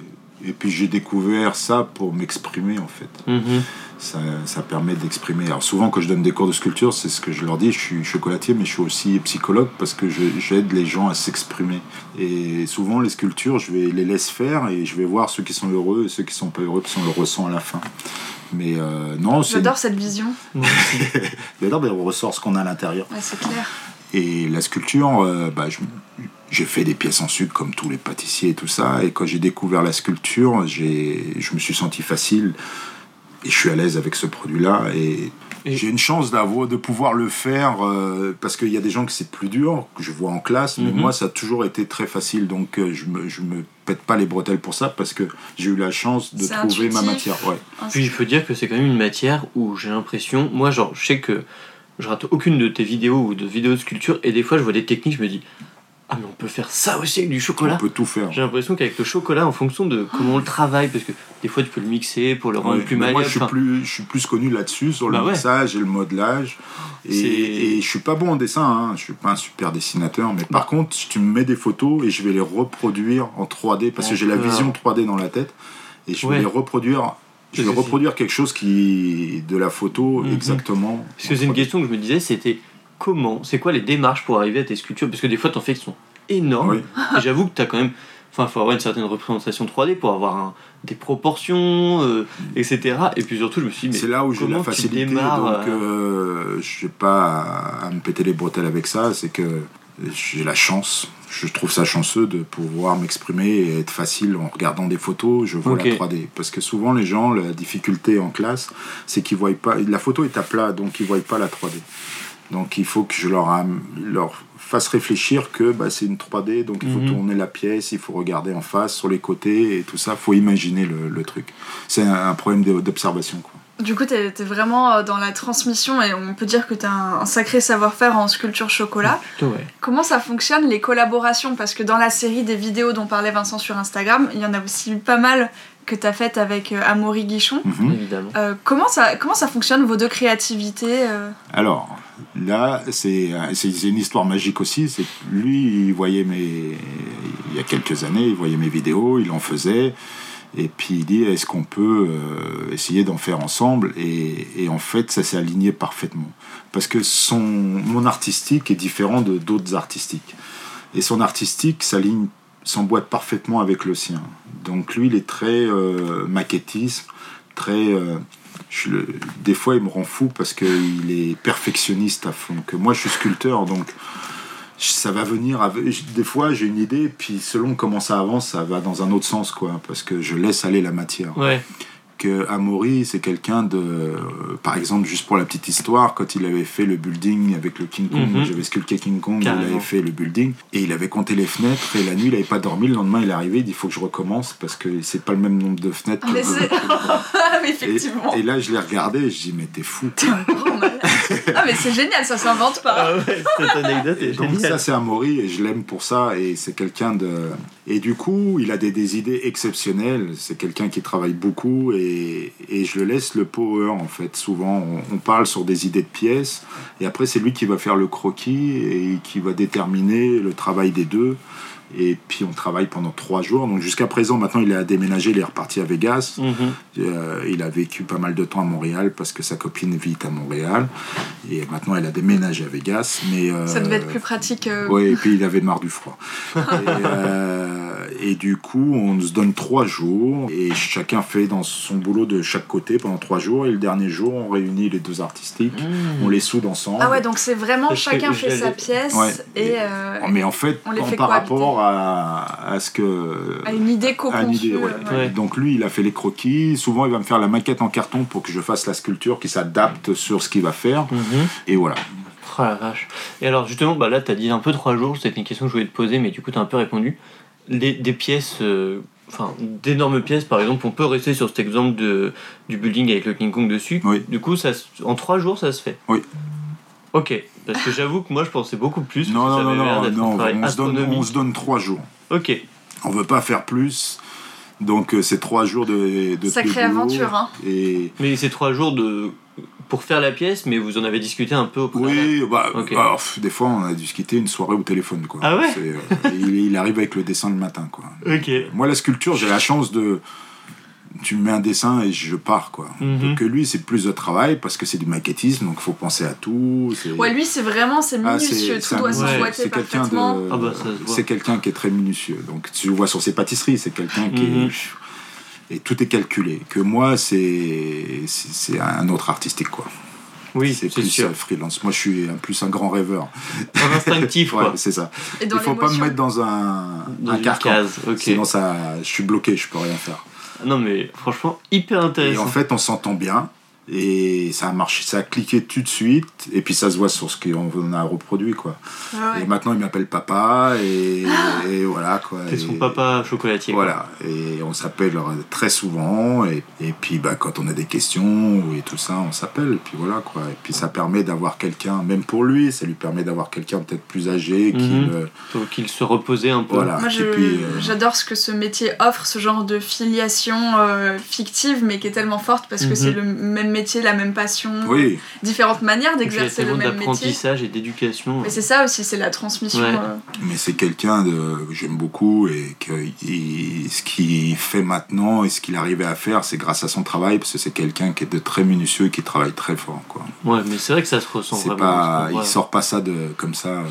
et puis j'ai découvert ça pour m'exprimer en fait. Mhm. Ça, ça permet d'exprimer. Alors souvent quand je donne des cours de sculpture, c'est ce que je leur dis, je suis chocolatier mais je suis aussi psychologue parce que j'aide les gens à s'exprimer. Et souvent les sculptures, je vais les laisse faire et je vais voir ceux qui sont heureux et ceux qui sont pas heureux parce qu'on le ressent à la fin. Mais euh, non. J'adore cette vision. D'abord, ben, on ressort ce qu'on a à l'intérieur. Ouais, c'est clair. Et la sculpture, euh, bah, je- j'ai fait des pièces en sucre comme tous les pâtissiers et tout ça. Et quand j'ai découvert la sculpture, je me suis senti facile et je suis à l'aise avec ce produit-là. Et, Et- j'ai une chance d'avoir, de pouvoir le faire euh, parce qu'il y a des gens que c'est plus dur, que je vois en classe, mais Mhm. moi ça a toujours été très facile. Donc euh, je me, je me pète pas les bretelles pour ça parce que j'ai eu la chance de trouver ma matière. Ouais. Puis il faut dire que c'est quand même une matière où j'ai l'impression, moi genre je sais que je rate aucune de tes vidéos ou de vidéos de sculpture et des fois je vois des techniques, je me dis ah mais on peut faire ça aussi avec du On chocolat. peut tout faire. J'ai l'impression qu'avec le chocolat, en fonction de comment on le travaille, parce que des fois tu peux le mixer pour le rendre Ouais, plus malléable. moi, je suis plus, je suis plus connu là-dessus, sur le Bah ouais. et le modelage. Et, et je suis pas bon en dessin, hein. je suis pas un super dessinateur, mais par contre, tu me mets des photos et je vais les reproduire en 3D parce que j'ai la vision 3D dans la tête et je vais Ouais. les reproduire. Je vais reproduire quelque chose qui de la photo Mhm. exactement. Parce que c'est une 3D. question que je me disais, c'était comment, c'est quoi les démarches pour arriver à tes sculptures? Parce que des fois t'en fais qui sont énormes. Oui. Et j'avoue que t'as quand même. Enfin, faut avoir une certaine représentation 3D pour avoir un- des proportions, euh, etc. Et puis surtout, je me suis dit, mais C'est là où j'ai la facilité, démarres, donc euh, je n'ai pas à, me péter les bretelles avec ça, c'est que j'ai la chance, je trouve ça chanceux de pouvoir m'exprimer et être facile en regardant des photos, je vois la 3D. Parce que souvent les gens, la difficulté en classe, c'est qu'ils voient pas, la photo est à plat, donc ils voient pas la 3D. Donc il faut que je leur, leur fasse réfléchir que bah, c'est une 3D, donc il faut Mhm. tourner la pièce, il faut regarder en face, sur les côtés et tout ça, faut imaginer le, le truc. C'est un, un problème de- d'observation. quoi. Du coup, t'es t'es vraiment euh, dans la transmission et on peut dire que t'as un, un sacré savoir-faire en sculpture chocolat. Plutôt, ouais. Comment ça fonctionne les collaborations? Parce que dans la série des vidéos dont parlait Vincent sur Instagram, il y en a aussi pas mal que t'as faites avec euh, Amaury Guichon. Évidemment. Euh, comment, ça, comment ça fonctionne vos deux créativités euh Alors, là, c'est c'est- une histoire magique aussi. Lui, il voyait mes. Il y a quelques années, il voyait mes vidéos, il en faisait. Et puis il dit est-ce qu'on peut euh, essayer d'en faire ensemble? Et, et en fait, ça s'est aligné parfaitement. Parce que son, mon artistique est différent de d'autres artistiques. Et son artistique s'aligne, s'emboîte parfaitement avec le sien. Donc lui, il est très euh, maquettisme, très. euh, je le- des fois, il me rend fou parce qu'il est perfectionniste à fond. Que moi, je suis sculpteur, donc ça va venir. Des fois, j'ai une idée, puis selon comment ça avance, ça va dans un autre sens, quoi. Parce que je laisse aller la matière. Que Amaury, c'est quelqu'un de. euh, par exemple, juste pour la petite histoire, quand il avait fait le building avec le King Kong, Mhm. j'avais sculpté King Kong, il avait fait le building, et il avait compté les fenêtres, et la nuit, il n'avait pas dormi. Le lendemain, il est arrivé, il dit il faut que je recommence, parce que c'est pas le même nombre de fenêtres. que Mais le- c'est- Ah, mais et, effectivement. et là, je l'ai regardé, et je dis mais t'es fou. T'es un grand malade. ah, mais c'est génial, ça s'invente pas. Ah ouais, cette anecdote Et est donc géniale. ça c'est Amaury et je l'aime pour ça et c'est quelqu'un de et du coup il a des, des idées exceptionnelles c'est quelqu'un qui travaille beaucoup et, et je le laisse le power en fait souvent on, on parle sur des idées de pièces et après c'est lui qui va faire le croquis et qui va déterminer le travail des deux et puis on travaille pendant trois jours donc jusqu'à présent maintenant il a déménagé il est reparti à Vegas Mhm. euh, il a vécu pas mal de temps à Montréal parce que sa copine vit à Montréal et maintenant elle a déménagé à Vegas mais Ça devait être euh, plus pratique. euh, oui, et puis il avait marre du froid. et, euh, Et du coup, on se donne trois jours et chacun fait dans son boulot de chaque côté pendant trois jours. Et le dernier jour, on réunit les deux artistiques, Mmh. on les soude ensemble. Ah ouais, donc c'est vraiment chacun fait sa pièce Ouais. et euh, Mais en fait, On les en- fait par rapport à, à ce que. à une idée à une co-conçue. idée, ouais. euh, Ouais. Donc lui, il a fait les croquis. Souvent, il va me faire la maquette en carton pour que je fasse la sculpture qui s'adapte sur ce qu'il va faire. Mhm. Et voilà. Oh la vache. Et alors justement, bah là, tu as dit un peu trois jours, c'était une question que je voulais te poser, mais du coup, tu as un peu répondu. Les- des pièces, euh, enfin, d'énormes pièces, par exemple, on peut rester sur cet exemple de, du building avec le King Kong dessus. Oui. Du coup, ça, en trois jours, ça se fait. Oui. Ok, parce que j'avoue que moi, je pensais beaucoup plus. Non, non, non, non, on se, donne, on se donne trois jours. Ok. On veut pas faire plus. Donc euh, c'est trois jours de, de Sacrée aventure, hein. Et Mais c'est trois jours de pour faire la pièce, mais vous en avez discuté un peu au préalable. oui, bah, Ok. bah, pff, des fois on a discuté une soirée au téléphone. Quoi. Ah ouais C'est, euh, il, il arrive avec le dessin le matin. Quoi. Ok. Moi la sculpture, j'ai la chance de... Tu me mets un dessin et je pars. Quoi. Mhm. Donc que lui c'est plus de travail parce que c'est du maquettisme, donc il faut penser à tout. c'est- Ouais, lui, c'est vraiment, c'est Ah, minutieux, c'est tout doit ouais, s'emboîter c'est quelqu'un parfaitement. de Ah bah, se quelqu'un qui est très minutieux donc tu le vois sur ses pâtisseries c'est quelqu'un qui Mhm. est et tout est calculé. Que moi c'est un autre artistique quoi. Oui, c'est c'est plus sûr. euh, freelance. Moi je suis un- plus un grand rêveur. Un instinctif, ouais quoi. c'est ça. Et il faut pas me mettre dans un, Dans un une carcan. case, ok. sinon ça je suis bloqué je peux rien faire. Non, mais franchement, hyper et intéressant. en fait on s'entend bien et ça a marché ça a cliqué tout de suite et puis ça se voit sur ce qu'on a reproduit quoi Ah ouais. et maintenant il m'appelle papa et, et voilà quoi T'es son papa chocolatier. quoi. Voilà, et on s'appelle très souvent, et, et puis bah, quand on a des questions et tout ça, on s'appelle, et puis voilà quoi. Et puis ça permet d'avoir quelqu'un, même pour lui, ça lui permet d'avoir quelqu'un peut-être plus âgé qui le- Faut qu'il se reposait un peu. Voilà. Moi, euh, j'adore ce que ce métier offre, ce genre de filiation euh, fictive, mais qui est tellement forte parce que Mhm. c'est le même métier, la même passion, Oui, différentes manières Et puis, il y a d'exercer le tellement même métier. d'apprentissage et d'éducation. Mais c'est ça aussi, c'est la transmission. Ouais. euh, mais c'est quelqu'un que j'aime beaucoup, et que ce qu'il fait maintenant et ce qu'il arrivait à faire, c'est grâce à son travail, parce que c'est quelqu'un qui est de très minutieux et qui travaille très fort. Quoi. Ouais, mais c'est vrai que ça se ressent vraiment. pas, il sort pas ça de comme ça. euh.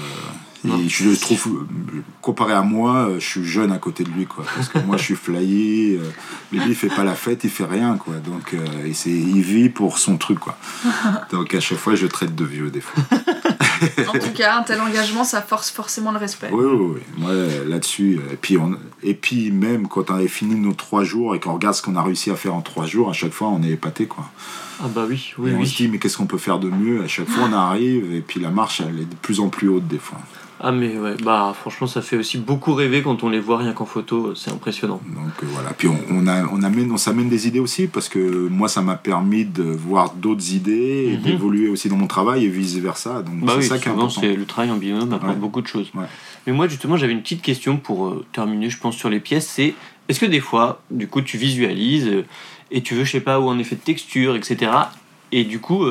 Et je le trouve, euh, comparé à moi, euh, je suis jeune à côté de lui, quoi. Parce que moi, je suis flyé, euh, mais lui, il fait pas la fête, il fait rien, quoi. Donc, euh, et c'est, il vit pour son truc, quoi. Donc, à chaque fois, je traite de vieux, des fois. En tout cas, un tel engagement, ça force forcément le respect. Oui, oui, oui. Moi, là-dessus, et puis, on, et puis, même quand on avait fini nos trois jours et qu'on regarde ce qu'on a réussi à faire en trois jours, à chaque fois, on est épaté, quoi. Ah bah oui, oui, et on oui. se dit, mais qu'est-ce qu'on peut faire de mieux? À chaque fois, on arrive, et puis la marche, elle est de plus en plus haute, des fois. Ah mais ouais, bah franchement, ça fait aussi beaucoup rêver quand on les voit rien qu'en photo. C'est impressionnant. Donc euh, voilà. Puis on, on, a, on, amène, on s'amène des idées aussi parce que moi ça m'a permis de voir d'autres idées et Mhm. d'évoluer aussi dans mon travail et vice versa. Donc Bah c'est oui, ça qui est important. c'est le travail en binôme apporte Ouais. beaucoup de choses. Ouais. Mais moi justement j'avais une petite question pour euh, terminer, je pense sur les pièces. C'est est-ce que des fois, du coup, tu visualises euh, et tu veux, je sais pas, ou en effet de texture, etc. Et du coup,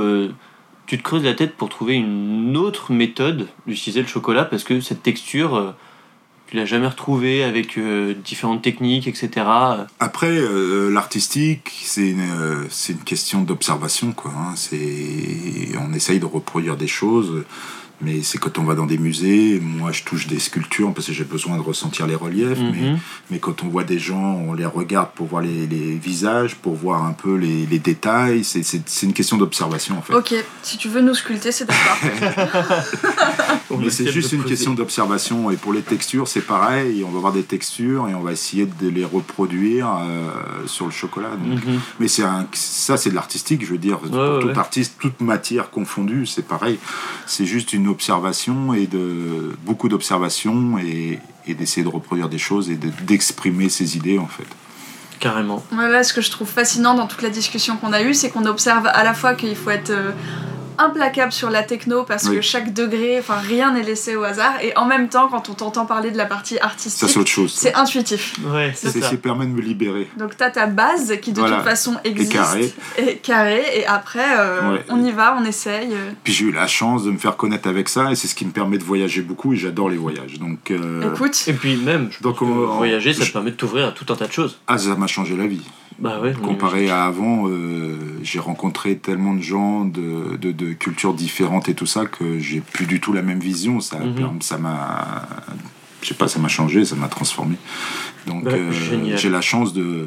tu te creuses la tête pour trouver une autre méthode d'utiliser le chocolat parce que cette texture, euh, tu l'as jamais retrouvée avec euh, différentes techniques, etc. Après, euh, l'artistique, c'est une, une question d'observation. quoi. hein. On essaye de reproduire des choses, mais c'est quand on va dans des musées. Moi, je touche des sculptures parce que j'ai besoin de ressentir les reliefs. mais, Mhm. mais quand on voit des gens, on les regarde pour voir les, les visages, pour voir un peu les, les détails. C'est, une question d'observation en fait. Ok, si tu veux nous sculpter, c'est d'accord. Mais c'est juste une question d'observation. Et pour les textures, c'est pareil. On va voir des textures et on va essayer de les reproduire euh, sur le chocolat. Donc, Mhm. Mais c'est ça, c'est de l'artistique, je veux dire. pour ouais, tout artiste, toute matière confondue, c'est pareil. C'est juste une observation et de beaucoup d'observation et, et d'essayer de reproduire des choses et de- d'exprimer ses idées en fait. Carrément. Voilà, ce que je trouve fascinant dans toute la discussion qu'on a eue, c'est qu'on observe à la fois qu'il faut être euh, implacable sur la techno parce Oui. que chaque degré, enfin rien n'est laissé au hasard, et en même temps, quand on t'entend parler de la partie Ça, artistique, c'est autre chose. c'est intuitif. Ouais, c'est ça. ce qui permet de me libérer. Donc t'as ta base qui de Voilà. toute façon existe, carré. et carré, et après euh, Ouais. on y va, on essaye. Puis j'ai eu la chance de me faire connaître avec ça et c'est ce qui me permet de voyager beaucoup et j'adore les voyages. Donc, euh, Écoute, Et puis même, je Donc, pense que on- voyager, ça je- te permet de t'ouvrir à tout un tas de choses. ah, ça m'a changé la vie. Bah ouais. Comparé à avant, euh, j'ai rencontré tellement de gens de, de, de cultures différentes et tout ça que j'ai plus du tout la même vision. Ça Mhm. ça m'a, je sais pas, ça m'a changé, ça m'a transformé. Donc Bah, euh, j'ai la chance de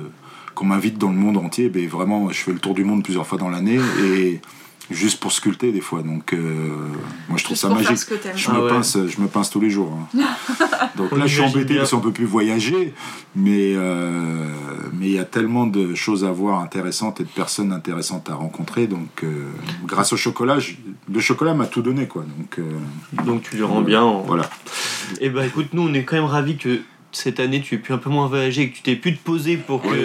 qu'on m'invite dans le monde entier. Ben, vraiment, je fais le tour du monde plusieurs fois dans l'année et juste pour sculpter des fois. Donc euh, moi je trouve Juste ça magique. ce que t'aimes. Je, Ah me ouais. pince, je me pince tous les jours. hein. Donc On là, je suis embêté bien. parce qu'on peut plus voyager, mais euh, mais il y a tellement de choses à voir intéressantes et de personnes intéressantes à rencontrer. Donc, euh, grâce au chocolat, je- le chocolat m'a tout donné, quoi. Donc, euh, Donc tu le rends bien. en- voilà. Et bah écoute, nous on est quand même ravis que cette année tu aies pu un peu moins voyager et que tu t'es pu te poser pour que. Ouais,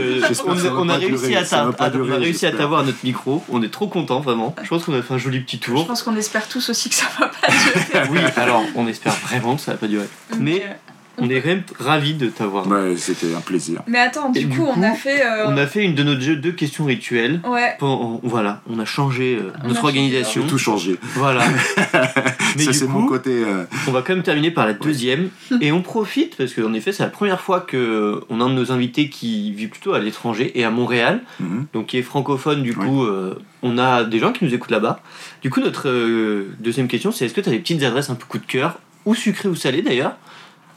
on, que a réussi à à- on a réussi à t'avoir à notre micro. On est trop contents vraiment. Je pense qu'on a fait un joli petit Je tour. pense qu'on espère tous aussi que ça va pas durer. Oui, alors on espère vraiment que ça va pas durer. Mais euh, on est quand même ravis de t'avoir. Ouais, C'était un plaisir. Mais attends, du du coup, on a fait. euh, On a fait une de nos jeux- deux questions rituelles. Ouais. Voilà, on a changé euh, On notre a organisation. J'ai tout changé. Voilà. Mais ça, c'est mon côté. euh, On va quand même terminer par la deuxième et on profite parce qu'en effet c'est la première fois que on a un de nos invités qui vit plutôt à l'étranger et à Montréal mhm. donc qui est francophone du Ouais. coup euh, on a des gens qui nous écoutent là-bas du coup notre euh, deuxième question c'est est-ce que tu as des petites adresses un peu coup de cœur ou sucrées ou salées d'ailleurs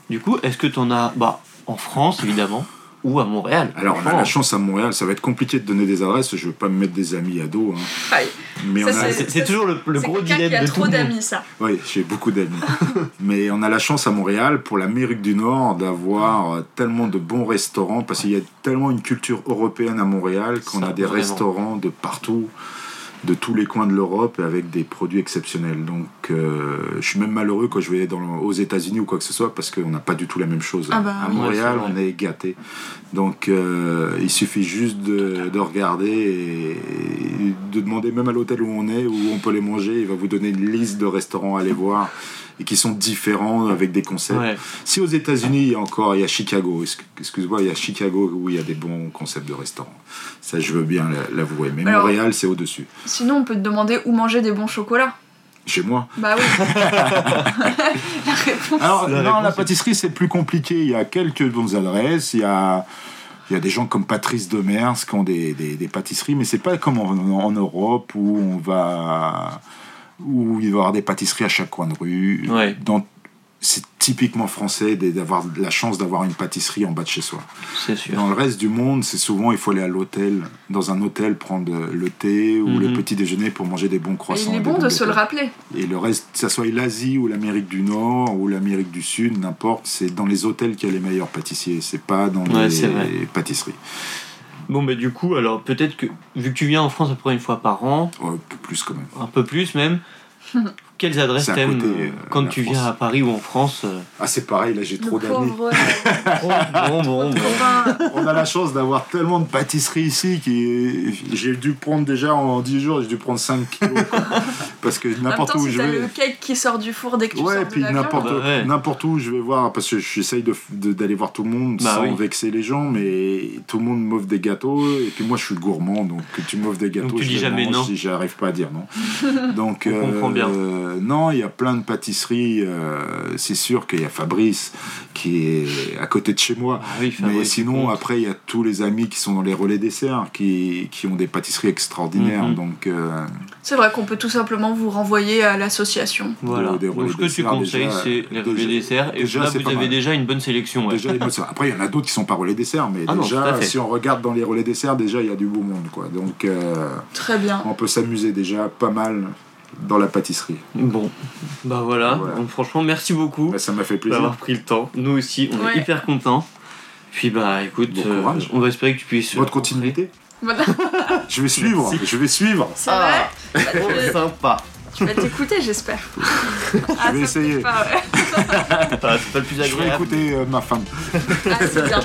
du coup est-ce que tu en as bah en France évidemment ou à Montréal? Alors, on a la chance à Montréal, ça va être compliqué de donner des adresses, je veux pas me mettre des amis à dos. hein. Mais a, c'est toujours le, le C'est gros quelqu'un dilemme qui a de tout trop d'amis, ça. Oui, j'ai beaucoup d'amis. Mais on a la chance à Montréal, pour l'Amérique du Nord, d'avoir euh, tellement de bons restaurants, parce qu'il y a tellement une culture européenne à Montréal qu'on a des vraiment. restaurants de partout, de tous les coins de l'Europe, avec des produits exceptionnels. Donc, euh, je suis même malheureux quand je vais dans, aux États-Unis ou quoi que ce soit, parce qu'on n'a pas du tout la même chose. Ah bah à. Montréal, Ouais, on est gâtés. Donc, euh, il suffit juste de, de regarder et, et de demander même à l'hôtel où on est, où on peut les manger. Il va vous donner une liste de restaurants à aller voir et qui sont différents avec des concepts. Ouais. Si aux États-Unis, il y a encore, il y a Chicago, Excu- excuse-moi, il y a Chicago où il y a des bons concepts de restaurants. Ça, je veux bien la- l'avouer. Mais Alors- Montréal, c'est au-dessus. Sinon, on peut te demander où manger des bons chocolats. Chez moi. Bah oui. la réponse. Alors, La non, réponse la pâtisserie, c'est plus compliqué. Il y a quelques bonnes adresses. Il y a, il y a des gens comme Patrice Demers qui ont des, des, des pâtisseries, mais c'est pas comme en, en Europe où on va. Où il va y avoir des pâtisseries à chaque coin de rue. Ouais. Dans- c'est typiquement français d'avoir la chance d'avoir une pâtisserie en bas de chez soi. c'est sûr Dans le reste du monde, c'est souvent il faut aller à l'hôtel, dans un hôtel, prendre le thé ou Mhm. le petit déjeuner pour manger des bons Et croissants. il est bon bons de se le rappeler. Et le reste, que ça soit l'Asie ou l'Amérique du Nord ou l'Amérique du Sud, n'importe, c'est dans les hôtels qu'il y a les meilleurs pâtissiers, c'est pas dans Ouais, les pâtisseries. Bon bah du coup alors peut-être que vu que tu viens en France à peu près une fois par an Oh, un peu plus quand même. un peu plus même. Quelles adresses t'aimes côté, euh, euh, quand tu France. viens à Paris ou en France euh Ah, c'est pareil, là j'ai Le trop d'amis. pauvre. Bon, bon, bon. Copain. On a la chance d'avoir tellement de pâtisseries ici qui j'ai dû prendre déjà en 10 jours, j'ai dû prendre 5 kilos. quoi. Parce que n'importe temps, où si je t'as vais. le cake qui sort du four dès que tu Ouais, sors et de puis n'importe Bah ouais. n'importe où je vais voir, parce que j'essaye de- de- d'aller voir tout le monde Bah sans oui. vexer les gens, mais tout le monde m'offre des gâteaux, et puis moi je suis gourmand, donc que tu m'offres des gâteaux, tu je dis jamais non. si j'arrive pas à dire non. donc, On comprend bien. euh, non, il y a plein de pâtisseries, euh, c'est sûr qu'il y a Fabrice qui est à côté de chez moi. Ah oui, Mais sinon, après, il y a tous les amis qui sont dans les relais desserts, qui, qui ont des pâtisseries extraordinaires. Mhm. Donc, euh, C'est vrai qu'on peut tout simplement vous renvoyer à l'association. Voilà. des Donc ce que tu conseilles, c'est les relais déjà- desserts. Et déjà, là, vous avez mal. déjà une bonne sélection. ouais. Déjà, Après, il y en a d'autres qui sont pas relais desserts, mais Ah déjà, si on regarde dans les relais desserts, déjà, il y a du beau monde. Quoi. Donc, euh, Très bien. on peut s'amuser déjà pas mal dans la pâtisserie. Bon, bah voilà. Voilà. Donc franchement, merci beaucoup Bah, ça m'a fait plaisir. d'avoir pris le temps. Nous aussi, on Ouais. est hyper contents. Puis bah écoute, Bon euh, on va espérer que tu puisses. Votre rencontrer- continuité. Je vais suivre, Merci. je vais suivre. C'est Ah. vrai. Bah, tu- sympa. Tu vas t'écouter, j'espère. Ah, vais ça, peut-être essayer. pas, ouais. Ah, c'est pas le plus Je vais agréable. écouter euh, ma femme. Ah, c'est bien.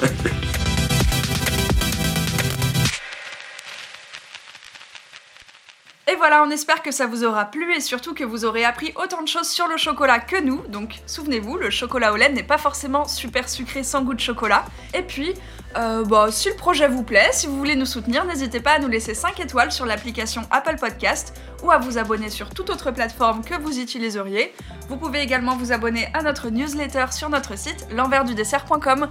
Et voilà, on espère que ça vous aura plu et surtout que vous aurez appris autant de choses sur le chocolat que nous. Donc souvenez-vous, le chocolat au lait n'est pas forcément super sucré sans goût de chocolat. Et puis, euh, bah, si le projet vous plaît, si vous voulez nous soutenir, n'hésitez pas à nous laisser 5 étoiles sur l'application Apple Podcast ou à vous abonner sur toute autre plateforme que vous utiliseriez. Vous pouvez également vous abonner à notre newsletter sur notre site l'enversdudessert.com.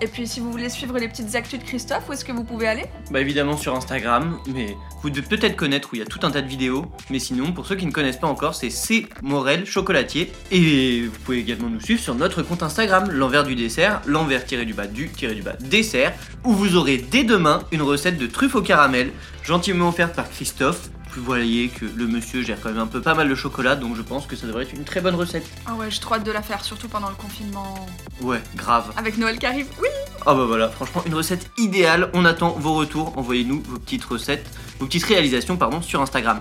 Et puis si vous voulez suivre les petites actus de Christophe, où est-ce que vous pouvez aller? Bah évidemment sur Instagram, mais vous devez peut-être connaître où il y a tout un tas de vidéos. Mais sinon, pour ceux qui ne connaissent pas encore, c'est C Morel Chocolatier. Et vous pouvez également nous suivre sur notre compte Instagram, l'envers du dessert, l'envers-du-bas du-du-bas dessert, où vous aurez dès demain une recette de truffe au caramel, gentiment offerte par Christophe. Vous voyez que le monsieur gère quand même un peu pas mal de chocolat, donc je pense que ça devrait être une très bonne recette. Ah ouais, j'ai trop hâte de la faire, surtout pendant le confinement. Ouais, grave. Avec Noël qui arrive, oui Ah bah voilà, franchement, une recette idéale. On attend vos retours. Envoyez-nous vos petites recettes, vos petites réalisations, pardon, sur Instagram.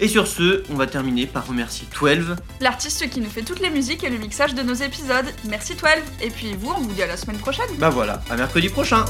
Et sur ce, on va terminer par remercier 12. L'artiste qui nous fait toutes les musiques et le mixage de nos épisodes. Merci 12 Et puis vous, on vous dit à la semaine prochaine Bah voilà, à mercredi prochain.